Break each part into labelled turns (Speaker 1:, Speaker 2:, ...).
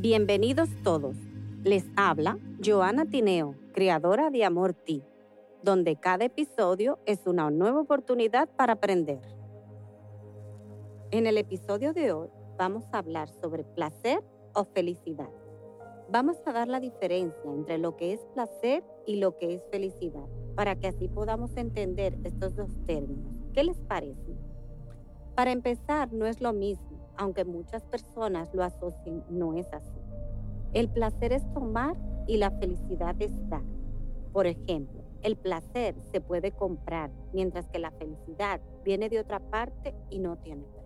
Speaker 1: Bienvenidos todos. Les habla Joana Tineo, creadora de Amor Ti, donde cada episodio es una nueva oportunidad para aprender. En el episodio de hoy vamos a hablar sobre placer o felicidad. Vamos a dar la diferencia entre lo que es placer y lo que es felicidad, para que así podamos entender estos dos términos. ¿Qué les parece? Para empezar, no es lo mismo aunque muchas personas lo asocien, no es así. El placer es tomar y la felicidad es dar. Por ejemplo, el placer se puede comprar, mientras que la felicidad viene de otra parte y no tiene precio.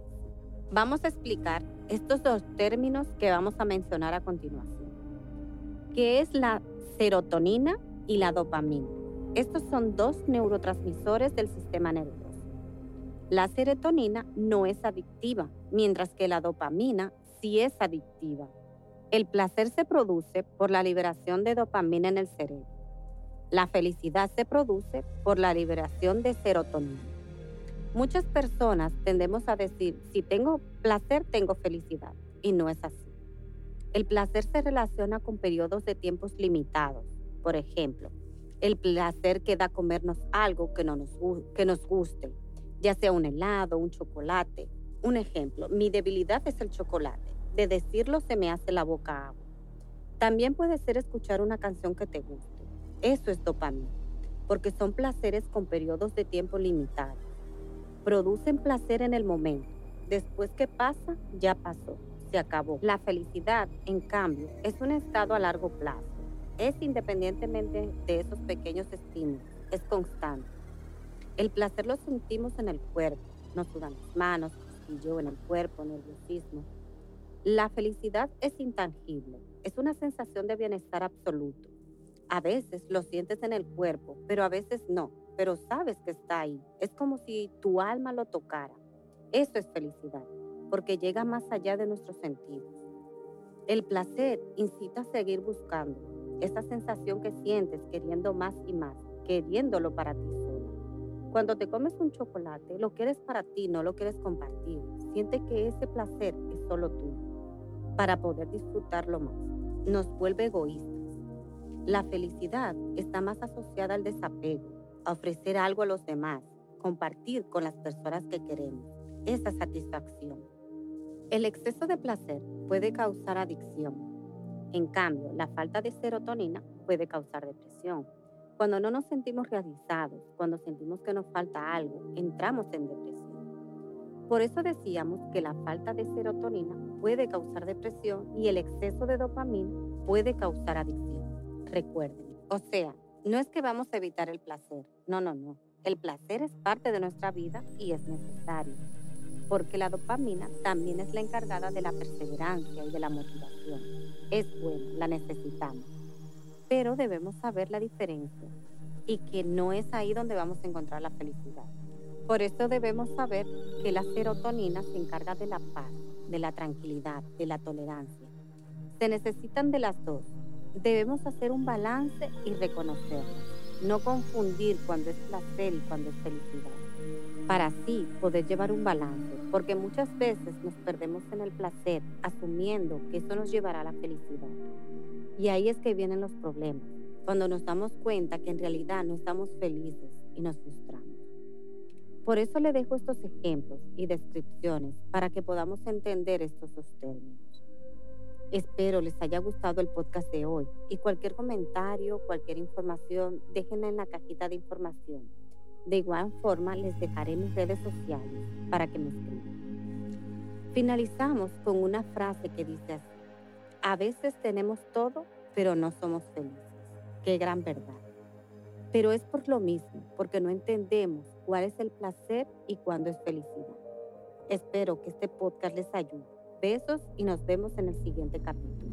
Speaker 1: Vamos a explicar estos dos términos que vamos a mencionar a continuación. ¿Qué es la serotonina y la dopamina? Estos son dos neurotransmisores del sistema nervioso. La serotonina no es adictiva, mientras que la dopamina sí es adictiva. El placer se produce por la liberación de dopamina en el cerebro. La felicidad se produce por la liberación de serotonina. Muchas personas tendemos a decir, si tengo placer, tengo felicidad, y no es así. El placer se relaciona con periodos de tiempos limitados. Por ejemplo, el placer que da comernos algo que, no nos, que nos guste, ya sea un helado, un chocolate. Un ejemplo, mi debilidad es el chocolate. De decirlo se me hace la boca agua. También puede ser escuchar una canción que te guste. Eso es dopamina, porque son placeres con periodos de tiempo limitados. Producen placer en el momento. Después que pasa, ya pasó, se acabó. La felicidad, en cambio, es un estado a largo plazo. Es independientemente de esos pequeños estímulos. Es constante. El placer lo sentimos en el cuerpo, nos sudan las manos, yo en el cuerpo, nerviosismo. La felicidad es intangible, es una sensación de bienestar absoluto. A veces lo sientes en el cuerpo, pero a veces no, pero sabes que está ahí. Es como si tu alma lo tocara. Eso es felicidad, porque llega más allá de nuestros sentidos. El placer incita a seguir buscando esa sensación que sientes queriendo más y más, queriéndolo para ti cuando te comes un chocolate, lo quieres para ti, no lo quieres compartir. Siente que ese placer es solo tuyo, para poder disfrutarlo más. Nos vuelve egoístas. La felicidad está más asociada al desapego, a ofrecer algo a los demás, compartir con las personas que queremos, esa satisfacción. El exceso de placer puede causar adicción. En cambio, la falta de serotonina puede causar depresión cuando no nos sentimos realizados, cuando sentimos que nos falta algo, entramos en depresión. Por eso decíamos que la falta de serotonina puede causar depresión y el exceso de dopamina puede causar adicción. Recuerden, o sea, no es que vamos a evitar el placer, no, no, no. El placer es parte de nuestra vida y es necesario, porque la dopamina también es la encargada de la perseverancia y de la motivación. Es buena, la necesitamos pero debemos saber la diferencia y que no es ahí donde vamos a encontrar la felicidad. Por eso debemos saber que la serotonina se encarga de la paz, de la tranquilidad, de la tolerancia. Se necesitan de las dos. Debemos hacer un balance y reconocerlas. No confundir cuando es placer y cuando es felicidad. Para así poder llevar un balance, porque muchas veces nos perdemos en el placer asumiendo que eso nos llevará a la felicidad. Y ahí es que vienen los problemas, cuando nos damos cuenta que en realidad no estamos felices y nos frustramos. Por eso le dejo estos ejemplos y descripciones para que podamos entender estos dos términos. Espero les haya gustado el podcast de hoy y cualquier comentario, cualquier información, déjenla en la cajita de información. De igual forma les dejaré mis redes sociales para que me escriban. Finalizamos con una frase que dice así. A veces tenemos todo, pero no somos felices. Qué gran verdad. Pero es por lo mismo, porque no entendemos cuál es el placer y cuándo es felicidad. Espero que este podcast les ayude. Besos y nos vemos en el siguiente capítulo.